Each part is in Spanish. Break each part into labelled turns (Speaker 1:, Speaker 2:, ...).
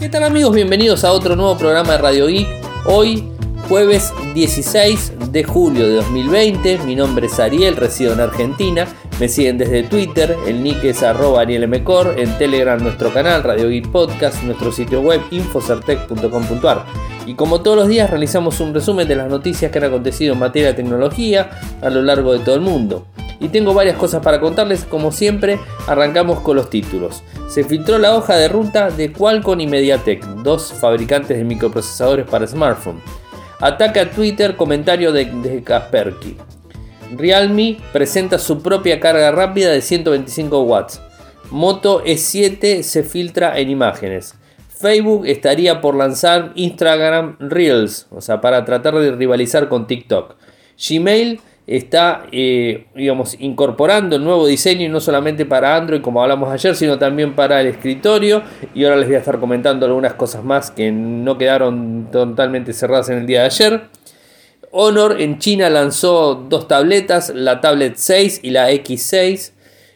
Speaker 1: ¿Qué tal amigos? Bienvenidos a otro nuevo programa de Radio Geek. Hoy, jueves 16 de julio de 2020. Mi nombre es Ariel, resido en Argentina. Me siguen desde Twitter, el nick es arroba arielmcor, en Telegram nuestro canal, Radio Geek Podcast, nuestro sitio web infocertec.com.ar. Y como todos los días realizamos un resumen de las noticias que han acontecido en materia de tecnología a lo largo de todo el mundo y tengo varias cosas para contarles. Como siempre, arrancamos con los títulos. Se filtró la hoja de ruta de Qualcomm y MediaTek, dos fabricantes de microprocesadores para smartphone. Ataca a Twitter comentario de, de Kaspersky. Realme presenta su propia carga rápida de 125 watts. Moto E7 se filtra en imágenes. Facebook estaría por lanzar Instagram Reels, o sea, para tratar de rivalizar con TikTok. Gmail está eh, digamos, incorporando el nuevo diseño y no solamente para Android como hablamos ayer, sino también para el escritorio. Y ahora les voy a estar comentando algunas cosas más que no quedaron totalmente cerradas en el día de ayer. Honor en China lanzó dos tabletas, la tablet 6 y la X6.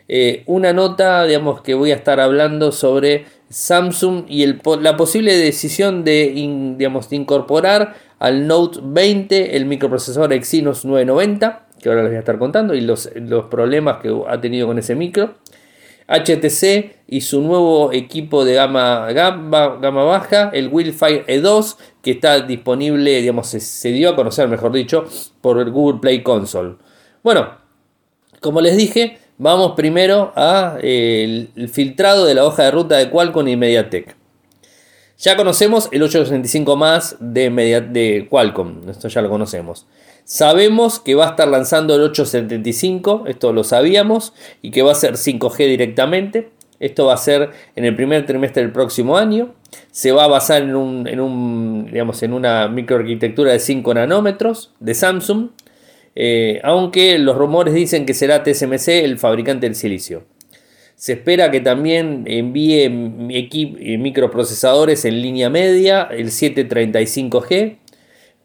Speaker 1: Eh, una nota, digamos, que voy a estar hablando sobre Samsung y la posible decisión de, digamos, de incorporar al Note 20 el microprocesador Exynos 990 que ahora les voy a estar contando, y los, problemas que ha tenido con ese micro. HTC y su nuevo equipo de gama, gama, gama baja, el Willfire E2, que está disponible, digamos, se, dio a conocer, mejor dicho, por el Google Play Console. Bueno, como les dije, vamos primero a eh, filtrado de la hoja de ruta de Qualcomm y MediaTek. Ya conocemos el 865 más de, de Qualcomm, esto ya lo conocemos. Sabemos que va a estar lanzando el 875, esto lo sabíamos, y que va a ser 5G directamente. Esto va a ser en el primer trimestre del próximo año. Se va a basar en, un, digamos, en una microarquitectura de 5 nanómetros de Samsung, eh, aunque los rumores dicen que será TSMC el fabricante del silicio. Se espera que también envíe eh, microprocesadores en línea media, el 735G,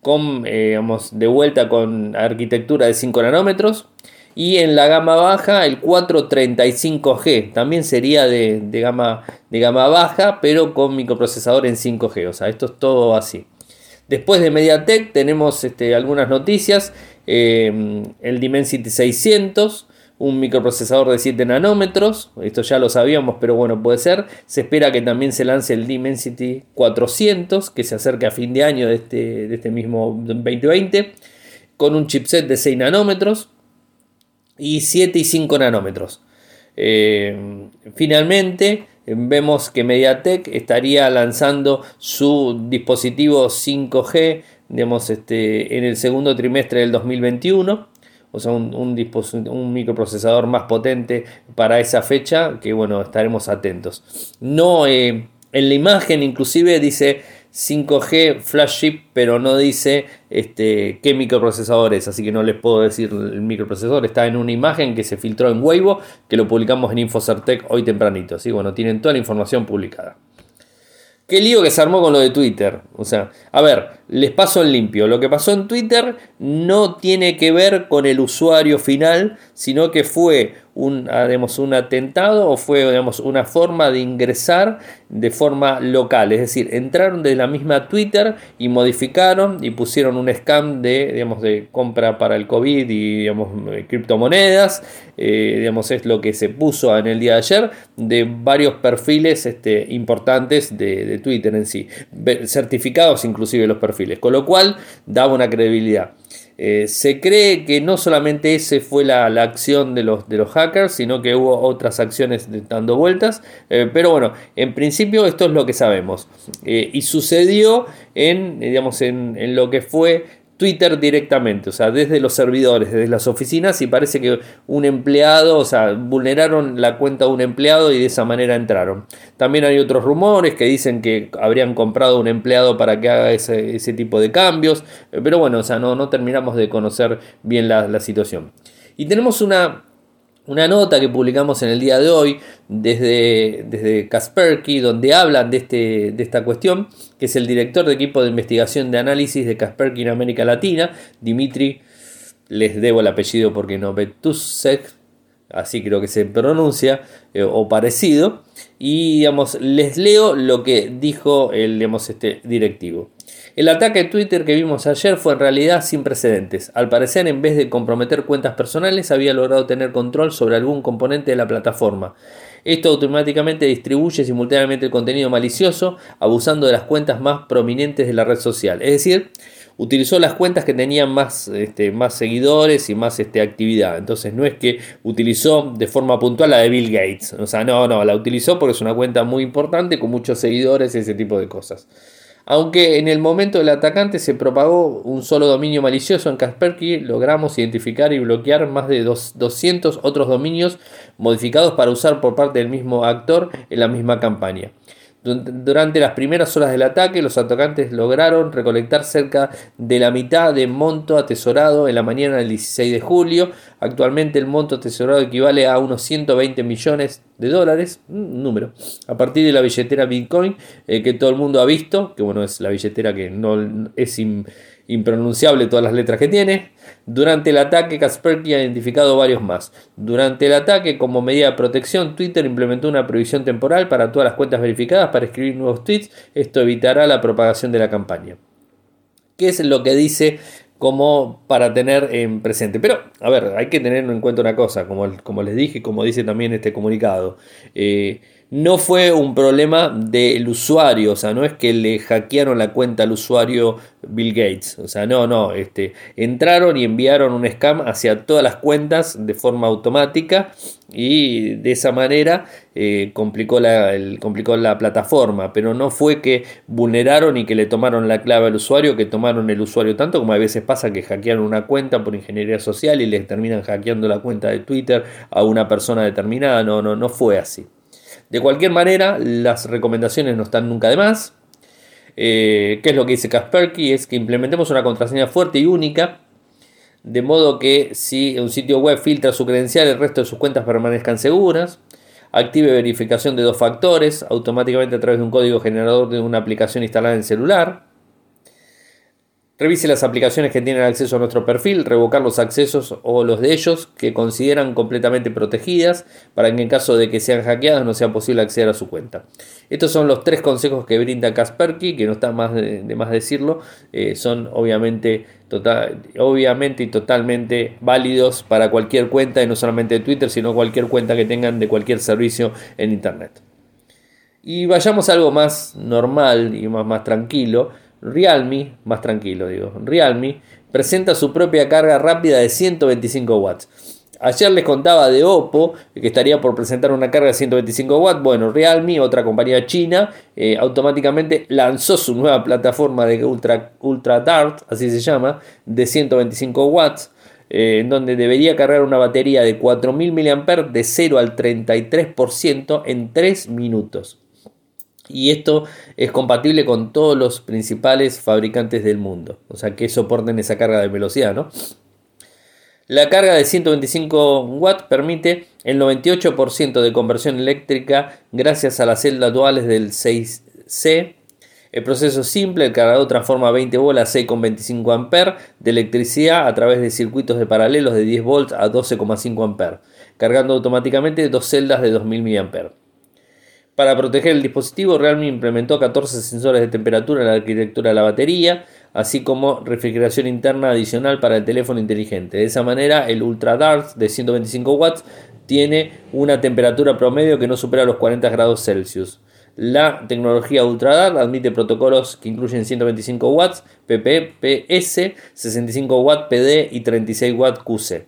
Speaker 1: con, eh, de vuelta con arquitectura de 5 nanómetros. Y en la gama baja el 435G, también sería de, gama, de gama baja, pero con microprocesador en 5G. O sea, esto es todo así. Después de MediaTek tenemos este, algunas noticias. Eh, el Dimensity 600 un microprocesador de 7 nanómetros, esto ya lo sabíamos, pero bueno, puede ser. Se espera que también se lance el Dimensity 400, que se acerque a fin de año de este, de este mismo 2020, con un chipset de 6 nanómetros y 7 y 5 nanómetros. Eh, finalmente, vemos que MediaTek estaría lanzando su dispositivo 5G digamos, este, en el segundo trimestre del 2021 o sea, un, un, microprocesador más potente para esa fecha, que bueno, estaremos atentos. No, eh, en la imagen inclusive dice 5G flash chip, pero no dice este, qué microprocesador es, así que no les puedo decir el microprocesador. Está en una imagen que se filtró en Weibo, que lo publicamos en Infocertec hoy tempranito. Así bueno, tienen toda la información publicada. Qué lío que se armó con lo de Twitter. O sea, a ver, les paso en limpio. Lo que pasó en Twitter no tiene que ver con el usuario final, sino que fue un, ah, un atentado o fue digamos, una forma de ingresar de forma local. Es decir, entraron de la misma Twitter y modificaron y pusieron un scam de, digamos, de compra para el COVID y digamos, criptomonedas. Eh, digamos, es lo que se puso en el día de ayer de varios perfiles este, importantes de, de Twitter en sí. Certificados inclusive los perfiles con lo cual daba una credibilidad. Eh, se cree que no solamente esa fue la, acción de los, de los, hackers, sino que hubo otras acciones dando vueltas. Eh, pero bueno, en principio esto es lo que sabemos. Eh, y sucedió en, digamos, en, en, lo que fue Twitter directamente, o sea, desde los servidores, desde las oficinas, y parece que un empleado, o sea, vulneraron la cuenta de un empleado y de esa manera entraron. También hay otros rumores que dicen que habrían comprado un empleado para que haga ese, tipo de cambios, pero bueno, o sea, no, terminamos de conocer bien la situación. Y tenemos una una nota que publicamos en el día de hoy desde, desde Kaspersky, donde hablan de, este, de esta cuestión, que es el director de equipo de investigación de análisis de Kaspersky en América Latina, Dimitri, les debo el apellido porque no, Betusek, así creo que se pronuncia, eh, o parecido, y digamos, les leo lo que dijo el digamos, este directivo. El ataque a Twitter que vimos ayer fue en realidad sin precedentes. Al parecer, en vez de comprometer cuentas personales, había logrado tener control sobre algún componente de la plataforma. Esto automáticamente distribuye simultáneamente el contenido malicioso, abusando de las cuentas más prominentes de la red social. Es decir, utilizó las cuentas que tenían más, este, más seguidores y más este, actividad. Entonces no es que utilizó de forma puntual la de Bill Gates. O sea, no, no, la utilizó porque es una cuenta muy importante con muchos seguidores y ese tipo de cosas. Aunque en el momento del atacante se propagó un solo dominio malicioso en Kaspersky, logramos identificar y bloquear más de 200 otros dominios modificados para usar por parte del mismo actor en la misma campaña. Durante las primeras horas del ataque, los atacantes lograron recolectar cerca de la mitad de monto atesorado en la mañana del 16 de julio. Actualmente el monto atesorado equivale a unos 120 millones de dólares, un número, a partir de la billetera Bitcoin eh, que todo el mundo ha visto, que bueno, es la billetera que no es impronunciable todas las letras que tiene. Durante el ataque, Kaspersky ha identificado varios más. Durante el ataque, como medida de protección, Twitter implementó una prohibición temporal para todas las cuentas verificadas para escribir nuevos tweets. Esto evitará la propagación de la campaña. ¿Qué es lo que dice como para tener en presente. Pero, a ver, hay que tener en cuenta una cosa, como, como les dije, como dice también este comunicado. Eh, no fue un problema del usuario, o sea, no es que le hackearon la cuenta al usuario Bill Gates, o sea, no, no, este, entraron y enviaron un scam hacia todas las cuentas de forma automática y de esa manera eh, complicó, la, complicó la plataforma, pero no fue que vulneraron y que le tomaron la clave al usuario, que tomaron el usuario tanto como a veces pasa que hackearon una cuenta por ingeniería social y les terminan hackeando la cuenta de Twitter a una persona determinada, no, no, no fue así. De cualquier manera, las recomendaciones no están nunca de más. Eh, ¿Qué es lo que dice Kaspersky? Es que implementemos una contraseña fuerte y única, de modo que si un sitio web filtra su credencial, el resto de sus cuentas permanezcan seguras. Active verificación de dos factores automáticamente a través de un código generador de una aplicación instalada en celular. Revise las aplicaciones que tienen acceso a nuestro perfil, revocar los accesos o los de ellos que consideran completamente protegidas para que en caso de que sean hackeadas no sea posible acceder a su cuenta. Estos son los tres consejos que brinda Kaspersky, que no está más de, más decirlo, eh, son obviamente, total, obviamente y totalmente válidos para cualquier cuenta y no solamente de Twitter, sino cualquier cuenta que tengan de cualquier servicio en Internet. Y vayamos a algo más normal y más, más tranquilo Realme, más tranquilo digo, Realme presenta su propia carga rápida de 125 watts. Ayer les contaba de Oppo que estaría por presentar una carga de 125 watts. Bueno, Realme, otra compañía china, eh, automáticamente lanzó su nueva plataforma de Ultra, Ultra Dart, así se llama, de 125 watts. Eh, en donde debería cargar una batería de 4000 mAh de 0 al 33% en 3 minutos y esto es compatible con todos los principales fabricantes del mundo, o sea que soporten esa carga de velocidad, ¿no? La carga de 125 watts permite el 98% de conversión eléctrica gracias a las celdas duales del 6C. El proceso es simple, el cargador transforma 20 bolas 6,25 A de electricidad a través de circuitos de paralelos de 10 volts a 12,5 A, cargando automáticamente dos celdas de 2000 mA. Para proteger el dispositivo, Realme implementó 14 sensores de temperatura en la arquitectura de la batería, así como refrigeración interna adicional para el teléfono inteligente. De esa manera, el Ultra Dark de 125 watts tiene una temperatura promedio que no supera los 40 grados Celsius. La tecnología Ultra Dark admite protocolos que incluyen 125 watts PPPS, 65 watts PD y 36 watts QC.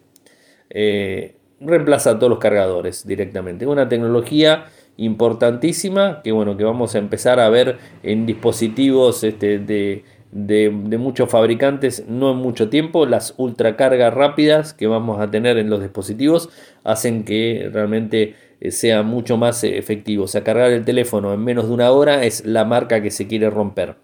Speaker 1: Eh, reemplaza a todos los cargadores directamente. Una tecnología importantísima que bueno que vamos a empezar a ver en dispositivos este, de, de, muchos fabricantes no en mucho tiempo. Las ultracargas rápidas que vamos a tener en los dispositivos hacen que realmente eh, sea mucho más efectivo. O sea cargar el teléfono en menos de una hora es la marca que se quiere romper.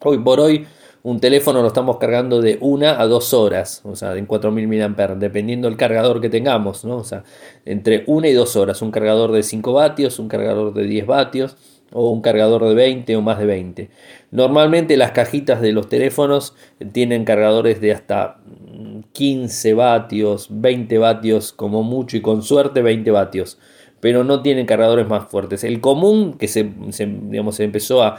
Speaker 1: Hoy por hoy un teléfono lo estamos cargando de una a dos horas, o sea, en 4000 mAh, dependiendo del cargador que tengamos, ¿no? O sea, entre una y dos horas, un cargador de 5 vatios, un cargador de 10 vatios o un cargador de 20 o más de 20. Normalmente las cajitas de los teléfonos tienen cargadores de hasta 15 vatios, 20 vatios como mucho y con suerte 20 vatios pero no tienen cargadores más fuertes. El común que se, digamos, se empezó a,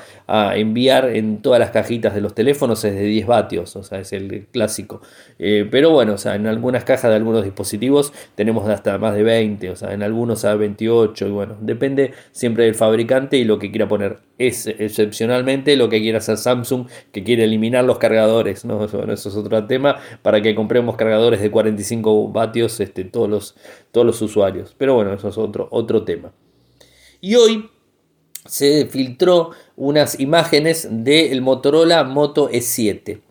Speaker 1: enviar en todas las cajitas de los teléfonos es de 10 vatios, o sea, es el clásico. Eh, pero bueno, o sea, en algunas cajas de algunos dispositivos tenemos hasta más de 20, o sea, en algunos a 28, y bueno, depende siempre del fabricante y lo que quiera poner. Es excepcionalmente lo que quiera hacer Samsung, que quiere eliminar los cargadores, ¿no? eso es otro tema, para que compremos cargadores de 45 vatios este, todos, los, todos los usuarios. Pero bueno, eso es otro, otro tema. Y hoy se filtró unas imágenes del Motorola Moto E7.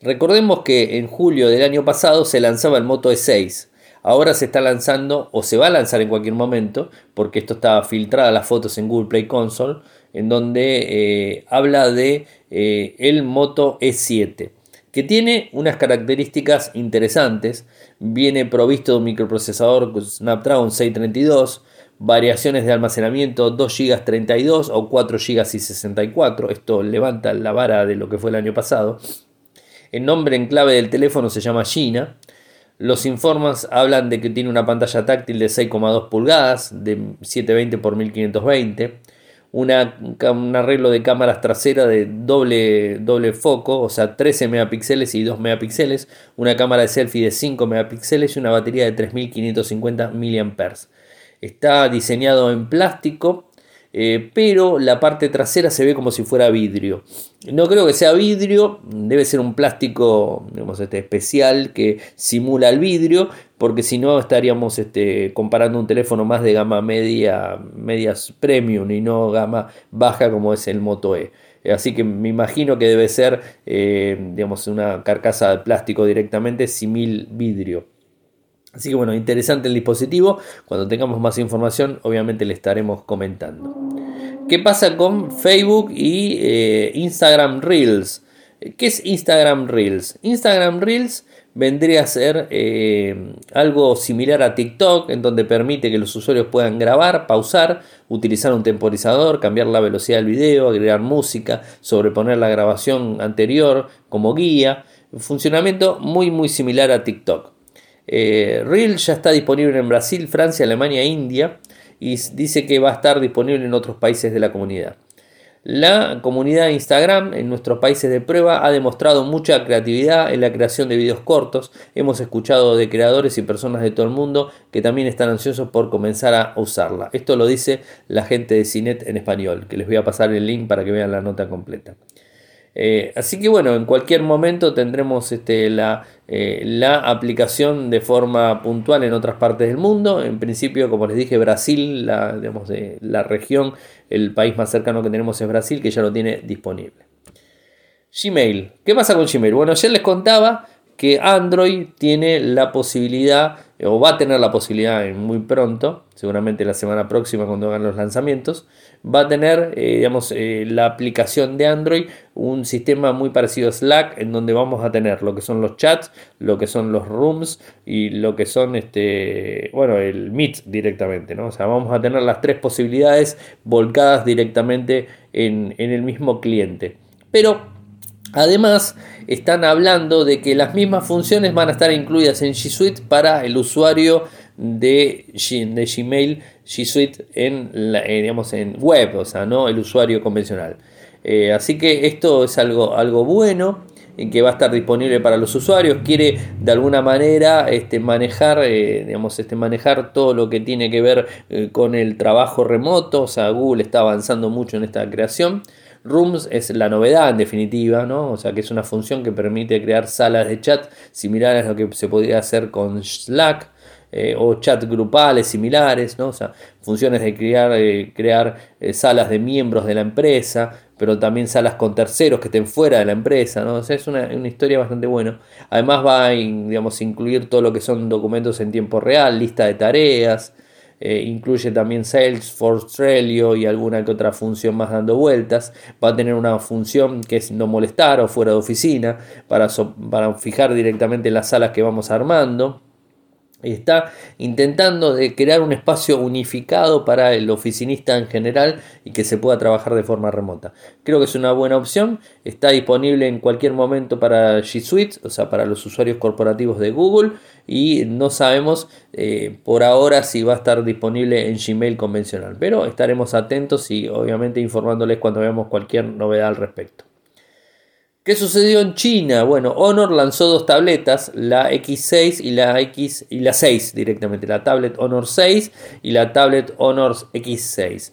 Speaker 1: Recordemos que en julio del año pasado se lanzaba el Moto E6. Ahora se está lanzando o se va a lanzar en cualquier momento, porque esto estaba filtrada las fotos en Google Play Console, en donde eh, habla de eh, el Moto E7, que tiene unas características interesantes. Viene provisto de un microprocesador Snapdragon 632, variaciones de almacenamiento 2 GB 32 o 4 GB y 64. Esto levanta la vara de lo que fue el año pasado. El nombre en clave del teléfono se llama Gina. Los informes hablan de que tiene una pantalla táctil de 6,2 pulgadas, de 720 x 1520, una, un arreglo de cámaras traseras de doble, doble foco, o sea, 13 megapíxeles y 2 megapíxeles, una cámara de selfie de 5 megapíxeles y una batería de 3550 mAh. Está diseñado en plástico, eh, pero la parte trasera se ve como si fuera vidrio. No creo que sea vidrio, debe ser un plástico digamos, este, especial que simula el vidrio, porque si no estaríamos este, comparando un teléfono más de gama media, medias premium y no gama baja como es el Moto E. Así que me imagino que debe ser eh, digamos, una carcasa de plástico directamente simil vidrio. Así que bueno, interesante el dispositivo. Cuando tengamos más información, obviamente le estaremos comentando. ¿Qué pasa con Facebook y eh, Instagram Reels? ¿Qué es Instagram Reels? Instagram Reels vendría a ser eh, algo similar a TikTok, en donde permite que los usuarios puedan grabar, pausar, utilizar un temporizador, cambiar la velocidad del video, agregar música, sobreponer la grabación anterior como guía. funcionamiento muy muy similar a TikTok. Eh, Reel ya está disponible en Brasil, Francia, Alemania e India y dice que va a estar disponible en otros países de la comunidad. La comunidad de Instagram en nuestros países de prueba ha demostrado mucha creatividad en la creación de videos cortos. Hemos escuchado de creadores y personas de todo el mundo que también están ansiosos por comenzar a usarla. Esto lo dice la gente de Cinet en español, que les voy a pasar el link para que vean la nota completa. Eh, así que bueno, en cualquier momento tendremos este, la, eh, la, aplicación de forma puntual en otras partes del mundo. En principio, como les dije, Brasil, la, digamos, de, la región, el país más cercano que tenemos es Brasil, que ya lo tiene disponible. Gmail. ¿Qué pasa con Gmail? Bueno, ayer les contaba que Android tiene la posibilidad, o va a tener la posibilidad muy pronto, seguramente la semana próxima cuando hagan los lanzamientos, va a tener, eh, digamos, eh, la aplicación de Android un sistema muy parecido a Slack, en donde vamos a tener lo que son los chats, lo que son los rooms y lo que son, este, bueno, el Meet directamente, ¿no? O sea, vamos a tener las tres posibilidades volcadas directamente en, en el mismo cliente. Pero Además, están hablando de que las mismas funciones van a estar incluidas en G Suite para el usuario de, de Gmail G Suite en, eh, digamos, en web, o sea, no el usuario convencional. Eh, así que esto es algo, algo bueno en que va a estar disponible para los usuarios. Quiere de alguna manera este, manejar, eh, digamos, este, manejar todo lo que tiene que ver con el trabajo remoto. O sea, Google está avanzando mucho en esta creación. Rooms es la novedad en definitiva, ¿no? O sea que es una función que permite crear salas de chat similares a lo que se podría hacer con Slack. Eh, o chat grupales similares, ¿no? o sea, funciones de crear, eh, crear eh, salas de miembros de la empresa, pero también salas con terceros que estén fuera de la empresa, ¿no? o sea, es una, historia bastante buena. Además va a incluir todo lo que son documentos en tiempo real, lista de tareas, eh, incluye también Salesforce, Trello y alguna que otra función más dando vueltas. Va a tener una función que es no molestar o fuera de oficina para, para fijar directamente las salas que vamos armando está intentando de crear un espacio unificado para el oficinista en general y que se pueda trabajar de forma remota. Creo que es una buena opción, está disponible en cualquier momento para G Suite, o sea, para los usuarios corporativos de Google y no sabemos eh, por ahora si va a estar disponible en Gmail convencional, pero estaremos atentos y obviamente informándoles cuando veamos cualquier novedad al respecto. ¿Qué sucedió en China? Bueno, Honor lanzó dos tabletas, la X6 y la X y la 6 directamente, la tablet Honor 6 y la tablet Honor X6.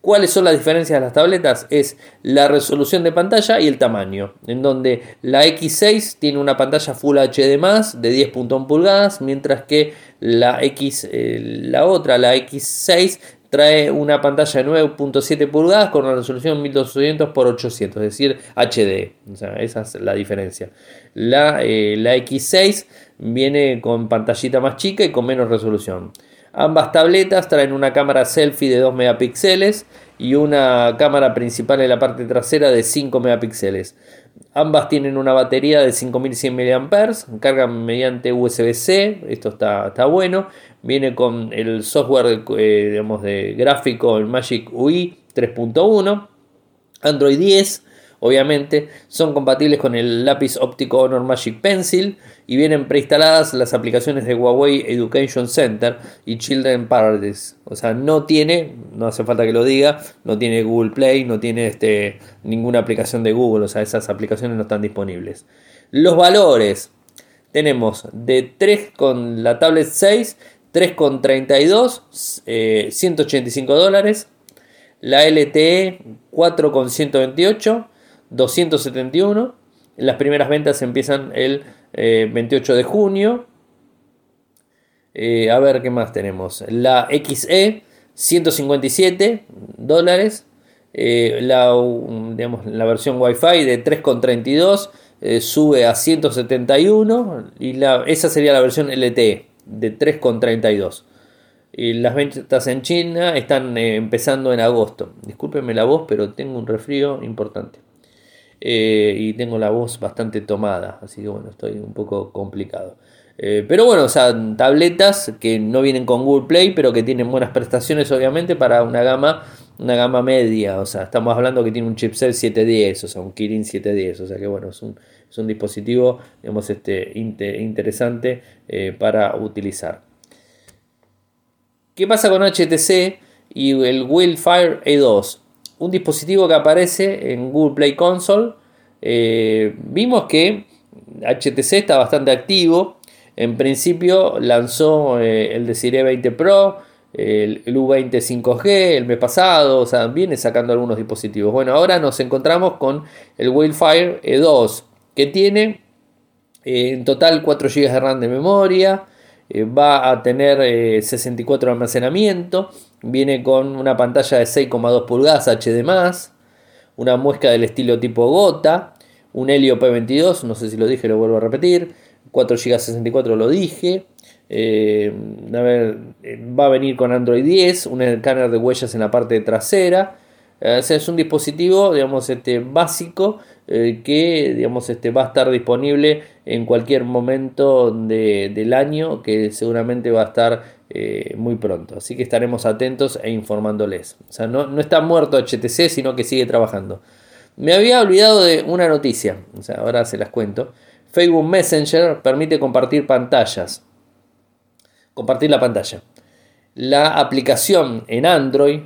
Speaker 1: ¿Cuáles son las diferencias de las tabletas? Es la resolución de pantalla y el tamaño, en donde la X6 tiene una pantalla Full HD+, de 10.1 pulgadas, mientras que la X, eh, la otra, la X6, trae una pantalla de 9.7 pulgadas con una resolución 1200 x 800, es decir, HD. Esa es la diferencia. La, eh, la X6 viene con pantallita más chica y con menos resolución. Ambas tabletas traen una cámara selfie de 2 megapíxeles y una cámara principal en la parte trasera de 5 megapíxeles. Ambas tienen una batería de 5100 mAh, cargan mediante USB-C, esto está, está, bueno. Viene con el software eh, digamos, de gráfico, el Magic UI 3.1, Android 10, obviamente, son compatibles con el lápiz óptico Honor Magic Pencil y vienen preinstaladas las aplicaciones de Huawei Education Center y Children Paradise. O sea, no tiene, no hace falta que lo diga, no tiene Google Play, no tiene este, ninguna aplicación de Google, o sea, esas aplicaciones no están disponibles. Los valores, tenemos de 3 con la tablet 6, 3,32, eh, 185 dólares. La LTE 4,128, 271. Las primeras ventas empiezan el 28 eh, de junio. Eh, a ver qué más tenemos. La XE 157 dólares. Eh, la, la versión Wi-Fi de 3,32 sube a 171 y la, esa sería la versión LTE de 3,32. Y las ventas en China están empezando en agosto. Discúlpenme la voz, pero tengo un resfrío importante. Eh, y tengo la voz bastante tomada, así que bueno, estoy un poco complicado. Eh, pero bueno, o sea, tabletas que no vienen con Google Play, pero que tienen buenas prestaciones, obviamente, para una gama, una gama media. O sea, estamos hablando que tiene un chipset 710, o sea, un Kirin 710. O sea que bueno, es un, es un dispositivo, digamos, este, interesante eh, para utilizar. ¿Qué pasa con HTC y el Wildfire E2? Un dispositivo que aparece en Google Play Console. Eh, vimos que HTC está bastante activo. En principio lanzó eh, el Desiree 20 Pro, el, U20 5G el mes pasado, o sea, viene sacando algunos dispositivos. Bueno, ahora nos encontramos con el Wildfire E2, que tiene eh, en total 4 GB de RAM de memoria, va a tener 64 de almacenamiento Viene con una pantalla de 6,2 pulgadas HD+, una muesca del estilo tipo gota, un Helio P22, no sé si lo dije, lo vuelvo a repetir, 4 GB 64 lo dije, eh, a ver, va a venir con Android 10, un escáner de huellas en la parte trasera, es un dispositivo, digamos, este, básico eh, que, digamos, este, va a estar disponible en cualquier momento del año, que seguramente va a estar eh, muy pronto. Así que estaremos atentos e informándoles. O sea, no, no está muerto HTC, sino que sigue trabajando. Me había olvidado de una noticia, o sea, ahora se las cuento. Facebook Messenger permite compartir pantallas. Compartir la pantalla. La aplicación en Android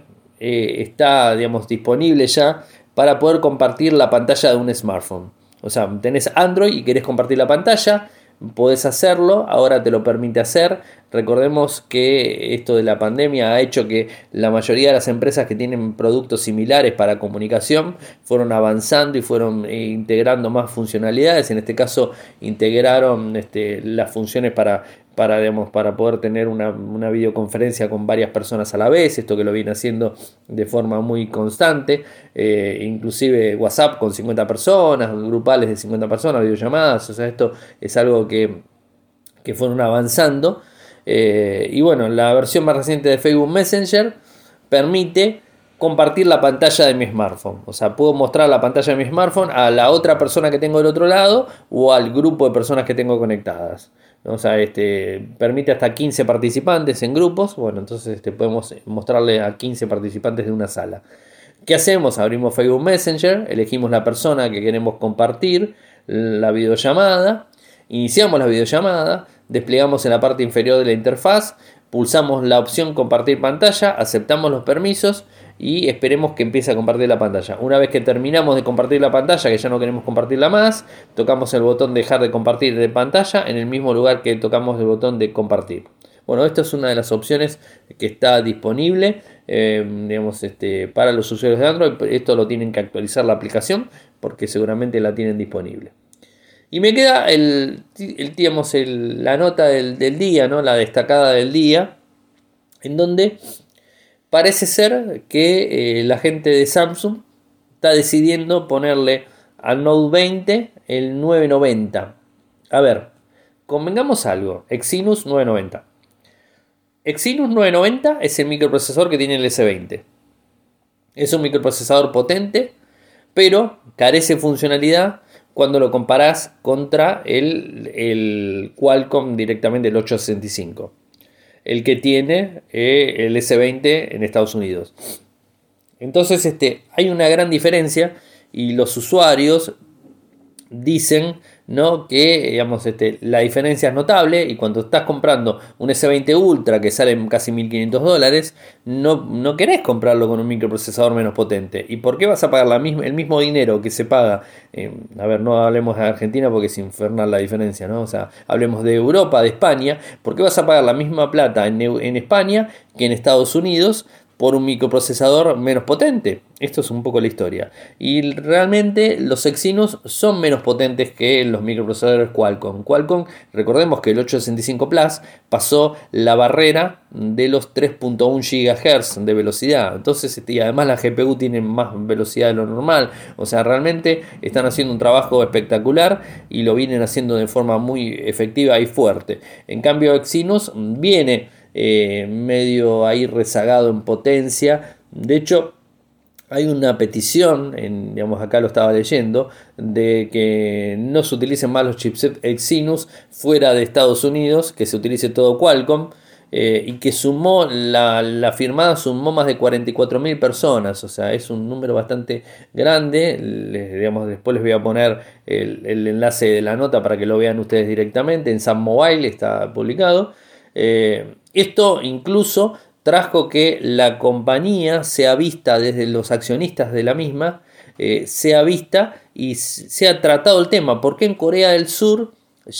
Speaker 1: eh, está, digamos, disponible ya para poder compartir la pantalla de un smartphone. O sea, tenés Android y querés compartir la pantalla, podés hacerlo, ahora te lo permite hacer. Recordemos que esto de la pandemia ha hecho que la mayoría de las empresas que tienen productos similares para comunicación fueron avanzando y fueron eh, integrando más funcionalidades. En este caso integraron este, las funciones para para, para poder tener una, videoconferencia con varias personas a la vez, esto que lo viene haciendo de forma muy constante, eh, inclusive WhatsApp con 50 personas, grupales de 50 personas, videollamadas, o sea, esto es algo que, que fueron avanzando. Eh, y bueno, la versión más reciente de Facebook Messenger permite compartir la pantalla de mi smartphone. O sea, puedo mostrar la pantalla de mi smartphone a la otra persona que tengo del otro lado o al grupo de personas que tengo conectadas. O sea, este, permite hasta 15 participantes en grupos. Bueno, entonces este, podemos mostrarle a 15 participantes de una sala. ¿Qué hacemos? Abrimos Facebook Messenger, elegimos la persona que queremos compartir la videollamada, iniciamos la videollamada, desplegamos en la parte inferior de la interfaz, pulsamos la opción compartir pantalla, aceptamos los permisos y esperemos que empiece a compartir la pantalla. Una vez que terminamos de compartir la pantalla, que ya no queremos compartirla más, tocamos el botón dejar de compartir de pantalla en el mismo lugar que tocamos el botón de compartir. Bueno, esta es una de las opciones que está disponible eh, digamos, este, para los usuarios de Android. Esto lo tienen que actualizar la aplicación porque seguramente la tienen disponible. Y me queda el, el, la nota del, día, ¿no? la destacada del día, en donde parece ser que eh, la gente de Samsung está decidiendo ponerle al Note 20 el 990. A ver, convengamos algo, Exynos 990. Exynos 990 es el microprocesador que tiene el S20. Es un microprocesador potente, pero carece de funcionalidad cuando lo comparas contra el, Qualcomm directamente el 865, el que tiene eh, el S20 en Estados Unidos. Entonces este, hay una gran diferencia y los usuarios dicen ¿no? que digamos, este, la diferencia es notable y cuando estás comprando un S20 Ultra que sale casi 1500 dólares, no, no querés comprarlo con un microprocesador menos potente. ¿Y por qué vas a pagar la misma, el mismo dinero que se paga? a ver, no hablemos de Argentina porque es infernal la diferencia, ¿no? O sea, hablemos de Europa, de España. ¿Por qué vas a pagar la misma plata en, en España que en Estados Unidos? Por un microprocesador menos potente. Esto es un poco la historia. Y realmente los Exynos son menos potentes que los microprocesadores Qualcomm. Qualcomm, recordemos que el 865 Plus pasó la barrera de los 3.1 GHz de velocidad. Entonces, este, y además la GPU tiene más velocidad de lo normal. O sea, realmente están haciendo un trabajo espectacular y lo vienen haciendo de forma muy efectiva y fuerte. En cambio, Exynos viene eh, medio ahí rezagado en potencia. De hecho, hay una petición, en, digamos acá lo estaba leyendo, de que no se utilicen más los chipsets Exynos fuera de Estados Unidos, que se utilice todo Qualcomm. Eh, y que sumó, la, firmada sumó más de 44.000 personas, o sea, es un número bastante grande. digamos, después les voy a poner el, el, enlace de la nota para que lo vean ustedes directamente. En Sam Mobile está publicado. Eh, esto incluso trajo que la compañía sea vista desde los accionistas de la misma, eh, sea vista y sea tratado el tema, porque en Corea del Sur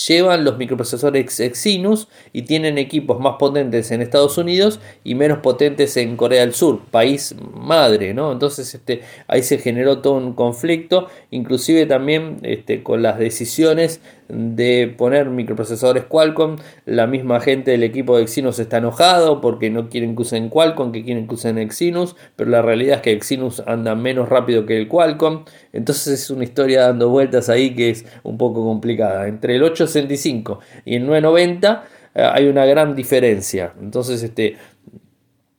Speaker 1: llevan los microprocesadores Exynos y tienen equipos más potentes en Estados Unidos y menos potentes en Corea del Sur, país madre, ¿no? Entonces este, ahí se generó todo un conflicto, inclusive también este, con las decisiones de poner microprocesadores Qualcomm, la misma gente del equipo de Exynos está enojado porque no quieren que usen Qualcomm, que quieren que usen Exynos, pero la realidad es que Exynos anda menos rápido que el Qualcomm, entonces es una historia dando vueltas ahí que es un poco complicada. Entre el 865 y el 990 eh, hay una gran diferencia. Entonces, este,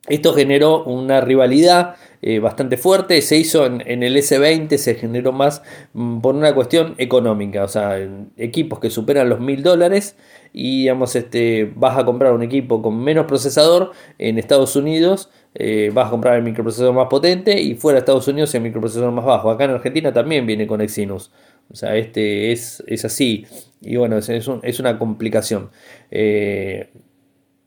Speaker 1: esto generó una rivalidad eh, bastante fuerte. Se hizo en, el S20, se generó más mm, por una cuestión económica. O sea, equipos que superan los mil dólares y digamos, este, vas a comprar un equipo con menos procesador en Estados Unidos. Eh, vas a comprar el microprocesador más potente y fuera de Estados Unidos el microprocesador más bajo. Acá en Argentina también viene con Exynos. O sea, este es, es así. Y bueno, es, es, una complicación. Eh,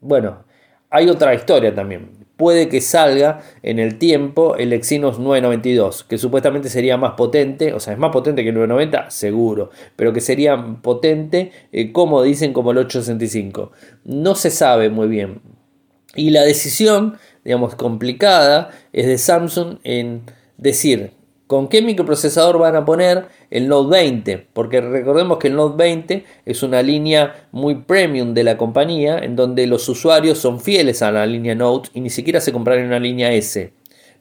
Speaker 1: bueno, hay otra historia también. Puede que salga en el tiempo el Exynos 992, que supuestamente sería más potente, o sea, es más potente que el 990, seguro, pero que sería potente, eh, como dicen, como el 865. No se sabe muy bien. Y la decisión, digamos, complicada es de Samsung en decir ¿Con qué microprocesador van a poner el Note 20? Porque recordemos que el Note 20 es una línea muy premium de la compañía, en donde los usuarios son fieles a la línea Note y ni siquiera se compraron una línea S.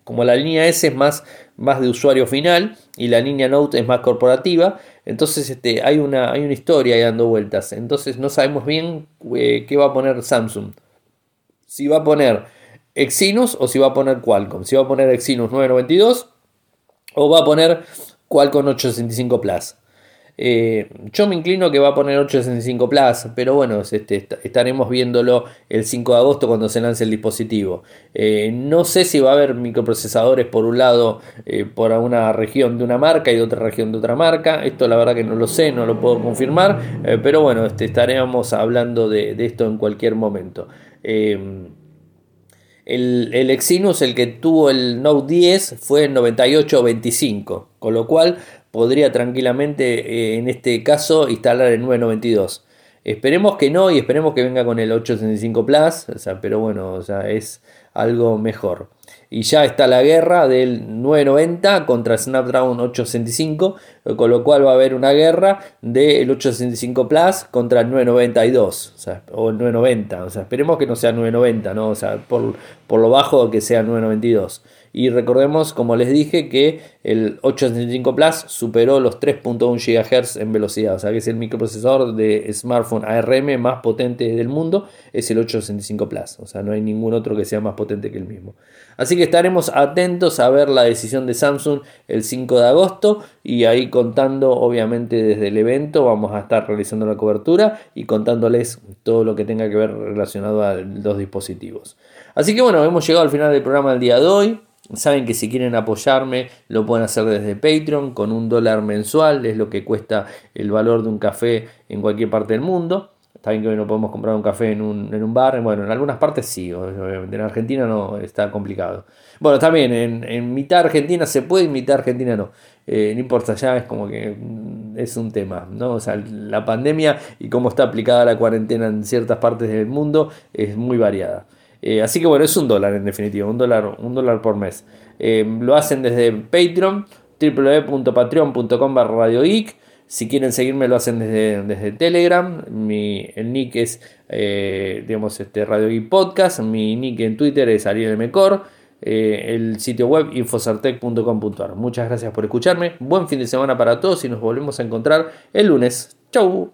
Speaker 1: Como la línea S es más, más de usuario final y la línea Note es más corporativa, Entonces este, hay, una, hay una historia ahí dando vueltas. Entonces no sabemos bien eh, qué va a poner Samsung. Si va a poner Exynos o si va a poner Qualcomm. Si va a poner Exynos 992 o va a poner Qualcomm 865 Plus. Eh, yo me inclino que va a poner 865 Plus, pero bueno, este, estaremos viéndolo el 5 de agosto cuando se lance el dispositivo. Eh, no sé si va a haber microprocesadores por un lado eh, por una región de una marca y de otra región de otra marca. Esto la verdad que no lo sé, no lo puedo confirmar, pero bueno, este, estaremos hablando de, esto en cualquier momento. El, el, Exynos, el que tuvo el Note 10, fue en 98-25, con lo cual podría tranquilamente eh, en este caso instalar el 992. Esperemos que no y esperemos que venga con el 865 Plus, pero bueno, o sea, es algo mejor. Y ya está la guerra del 990 contra Snapdragon 865, con lo cual va a haber una guerra del 865 Plus contra el 992, o, el 990, o sea, esperemos que no sea 990, ¿no? o sea, por, por lo bajo que sea el 992. Y recordemos, como les dije, que el 865 Plus superó los 3.1 GHz en velocidad, o sea que es el microprocesador de smartphone ARM más potente del mundo, es el 865 Plus, o sea, no hay ningún otro que sea más potente que el mismo. Así que estaremos atentos a ver la decisión de Samsung el 5 de agosto y ahí contando, obviamente desde el evento, vamos a estar realizando la cobertura y contándoles todo lo que tenga que ver relacionado a los dispositivos. Así que bueno, hemos llegado al final del programa del día de hoy. Saben que si quieren apoyarme lo pueden hacer desde Patreon con un dólar mensual, es lo que cuesta el valor de un café en cualquier parte del mundo. Está bien que no podemos comprar un café en un, en un bar, bueno, en algunas partes sí, obviamente en Argentina no está complicado. Bueno, también en, en mitad Argentina se puede, en mitad Argentina no. Eh, no importa, ya es como que mm, es un tema, ¿no? O sea, la pandemia y cómo está aplicada la cuarentena en ciertas partes del mundo es muy variada. Eh, así que bueno, es un dólar en definitiva, un dólar, un dólar por mes. Eh, lo hacen desde Patreon, www.patreon.com barra Si quieren seguirme lo hacen desde, desde Telegram. Mi, el nick es eh, digamos este Radio Geek Podcast. Mi nick en Twitter es Ariel Mecor. el sitio web infosartec.com.ar. Muchas gracias por escucharme. Buen fin de semana para todos y nos volvemos a encontrar el lunes. Chau.